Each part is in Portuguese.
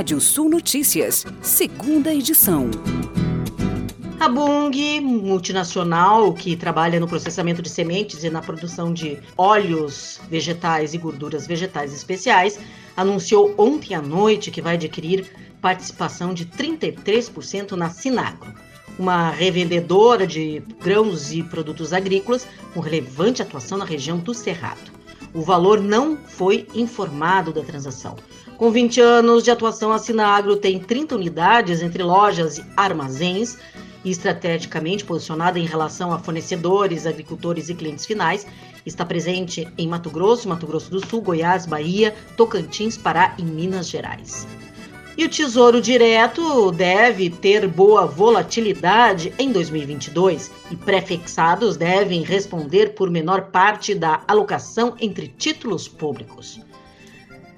Rádio Sul Notícias, segunda edição. A Bung, multinacional que trabalha no processamento de sementes e na produção de óleos vegetais e gorduras vegetais especiais, anunciou ontem à noite que vai adquirir participação de 33% na Sinagro, uma revendedora de grãos e produtos agrícolas com relevante atuação na região do Cerrado. O valor não foi informado da transação. Com 20 anos de atuação, a Sinagro tem 30 unidades entre lojas e armazéns e estrategicamente posicionada em relação a fornecedores, agricultores e clientes finais, está presente em Mato Grosso, Mato Grosso do Sul, Goiás, Bahia, Tocantins, Pará e Minas Gerais. E o Tesouro Direto deve ter boa volatilidade em 2022 e prefixados devem responder por menor parte da alocação entre títulos públicos.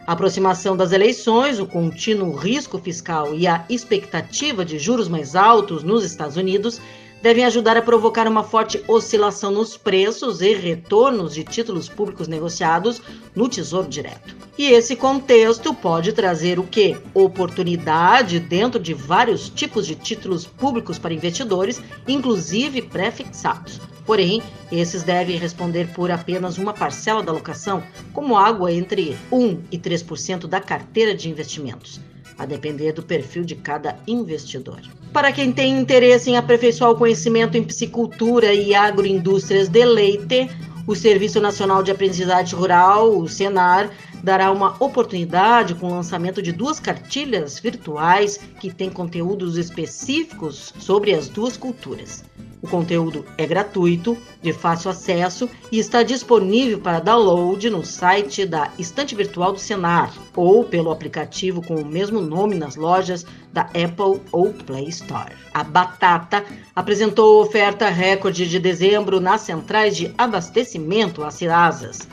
A aproximação das eleições, o contínuo risco fiscal e a expectativa de juros mais altos nos Estados Unidos devem ajudar a provocar uma forte oscilação nos preços e retornos de títulos públicos negociados no Tesouro Direto. E esse contexto pode trazer o que? Oportunidade dentro de vários tipos de títulos públicos para investidores, inclusive pré-fixados. Porém, esses devem responder por apenas uma parcela da alocação, como água entre 1 e 3% da carteira de investimentos, a depender do perfil de cada investidor. Para quem tem interesse em aperfeiçoar o conhecimento em piscicultura e agroindústrias de leite, o Serviço Nacional de Aprendizagem Rural, o SENAR, dará uma oportunidade com o lançamento de duas cartilhas virtuais que têm conteúdos específicos sobre as duas culturas. O conteúdo é gratuito, de fácil acesso e está disponível para download no site da Estante Virtual do Senar ou pelo aplicativo com o mesmo nome nas lojas da Apple ou Play Store. A Batata apresentou oferta recorde de dezembro nas centrais de abastecimento às Cirasas.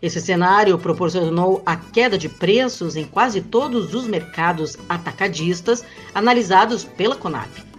Esse cenário proporcionou a queda de preços em quase todos os mercados atacadistas analisados pela Conab.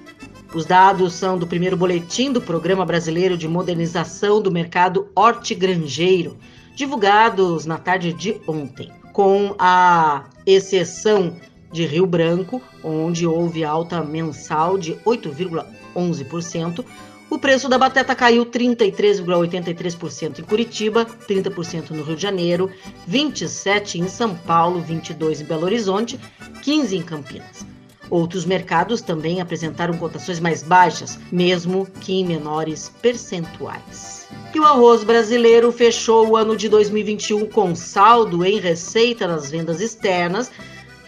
Os dados são do primeiro boletim do Programa Brasileiro de Modernização do Mercado Hortigranjeiro, divulgados na tarde de ontem, com a exceção de Rio Branco, onde houve alta mensal de 8,11%. O preço da batata caiu 33,83% em Curitiba, 30% no Rio de Janeiro, 27% em São Paulo, 22% em Belo Horizonte, 15% em Campinas. Outros mercados também apresentaram cotações mais baixas, mesmo que em menores percentuais. E o arroz brasileiro fechou o ano de 2021 com saldo em receita nas vendas externas,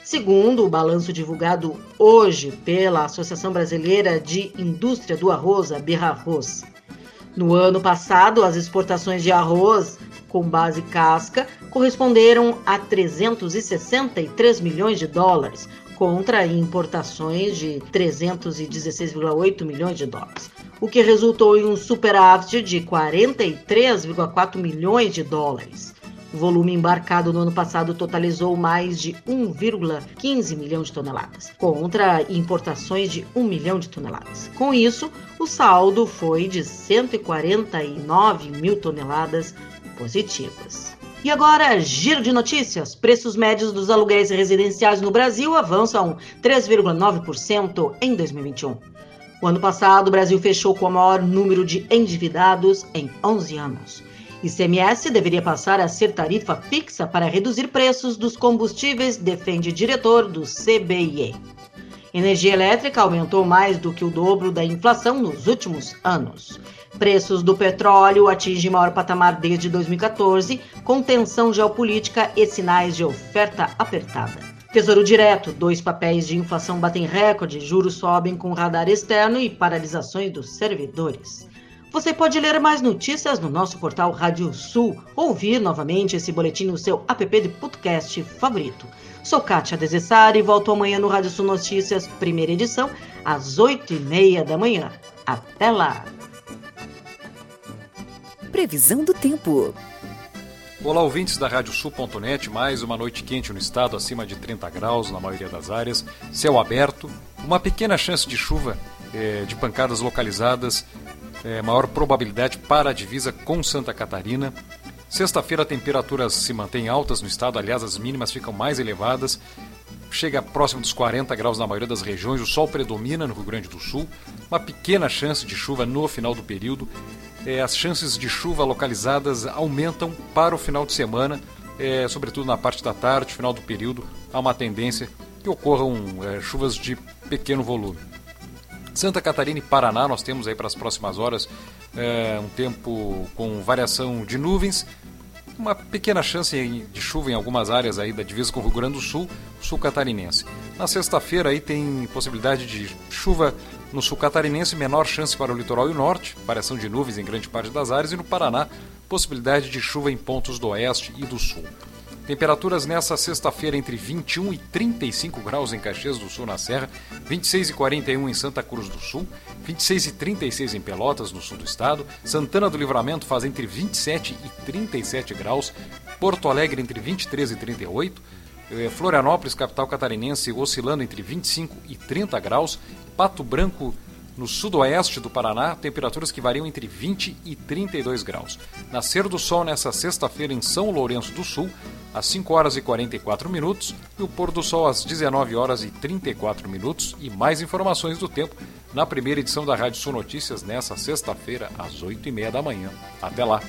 segundo o balanço divulgado hoje pela Associação Brasileira de Indústria do Arroz, a Birra Arroz. No ano passado, as exportações de arroz com base casca corresponderam a 363 milhões de dólares, contra importações de 316,8 milhões de dólares, o que resultou em um superávit de 43,4 milhões de dólares. O volume embarcado no ano passado totalizou mais de 1,15 milhão de toneladas, contra importações de 1 milhão de toneladas. Com isso, o saldo foi de 149 mil toneladas positivas. E agora, giro de notícias. Preços médios dos aluguéis residenciais no Brasil avançam 3,9% em 2021. O ano passado, o Brasil fechou com o maior número de endividados em 11 anos. ICMS deveria passar a ser tarifa fixa para reduzir preços dos combustíveis, defende diretor do CBIE. Energia elétrica aumentou mais do que o dobro da inflação nos últimos anos. Preços do petróleo atingem maior patamar desde 2014, com tensão geopolítica e sinais de oferta apertada. Tesouro Direto, dois papéis de inflação batem recorde, juros sobem com radar externo e paralisações dos servidores. Você pode ler mais notícias no nosso portal Rádio Sul, ouvir novamente esse boletim no seu app de podcast favorito. Sou Kátia Desessari e volto amanhã no Rádio Sul Notícias, primeira edição, às oito e meia da manhã. Até lá! Previsão do tempo. Olá, ouvintes da Radiosul.net. Mais uma noite quente no estado, acima de 30 graus na maioria das áreas. Céu aberto, uma pequena chance de chuva, é, de pancadas localizadas, é, maior probabilidade para a divisa com Santa Catarina. Sexta-feira, temperaturas se mantêm altas no estado, aliás, as mínimas ficam mais elevadas. chega próximo dos 40 graus na maioria das regiões, o sol predomina no Rio Grande do Sul, uma pequena chance de chuva no final do período. É, as chances de chuva localizadas aumentam para o final de semana, é, sobretudo na parte da tarde, final do período, há uma tendência que ocorram é, chuvas de pequeno volume. Santa Catarina e Paraná, nós temos aí para as próximas horas é, um tempo com variação de nuvens, uma pequena chance de chuva em algumas áreas aí da divisa com o Rio Grande do Sul, sul catarinense. Na sexta-feira aí tem possibilidade de chuva no sul catarinense, menor chance para o litoral e o norte, variação de nuvens em grande parte das áreas, e no Paraná, possibilidade de chuva em pontos do oeste e do sul. Temperaturas nessa sexta-feira entre 21 e 35 graus em Caxias do Sul, na Serra, 26 e 41 em Santa Cruz do Sul, 26 e 36 em Pelotas, no sul do estado, Santana do Livramento faz entre 27 e 37 graus, Porto Alegre entre 23 e 38, eh, Florianópolis, capital catarinense, oscilando entre 25 e 30 graus, Pato Branco no sudoeste do Paraná, temperaturas que variam entre 20 e 32 graus. Nascer do sol nessa sexta-feira em São Lourenço do Sul, às 5 horas e 44 minutos, e o pôr do sol às 19 horas e 34 minutos. E mais informações do tempo na primeira edição da Rádio Sul Notícias nessa sexta-feira, às 8 e meia da manhã. Até lá!